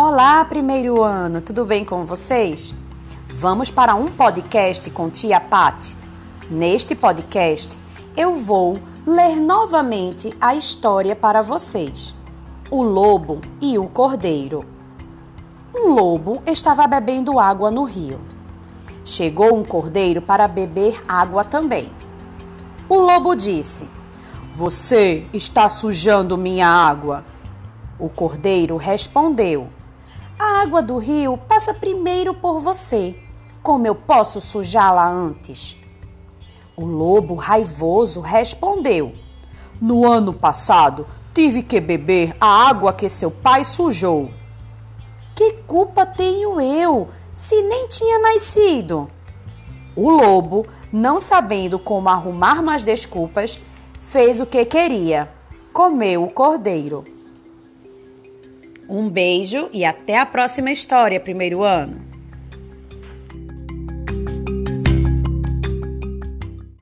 Olá, primeiro ano, tudo bem com vocês? Vamos para um podcast com tia Pati. Neste podcast, eu vou ler novamente a história para vocês. O lobo e o cordeiro. Um lobo estava bebendo água no rio. Chegou um cordeiro para beber água também. O lobo disse: Você está sujando minha água. O cordeiro respondeu: A água do rio passa primeiro por você. Como eu posso sujá-la antes? O lobo raivoso respondeu: No ano passado tive que beber a água que seu pai sujou. Que culpa tenho eu, se nem tinha nascido? O lobo, não sabendo como arrumar mais desculpas, fez o que queria: comeu o cordeiro. Um beijo e até a próxima história, primeiro ano.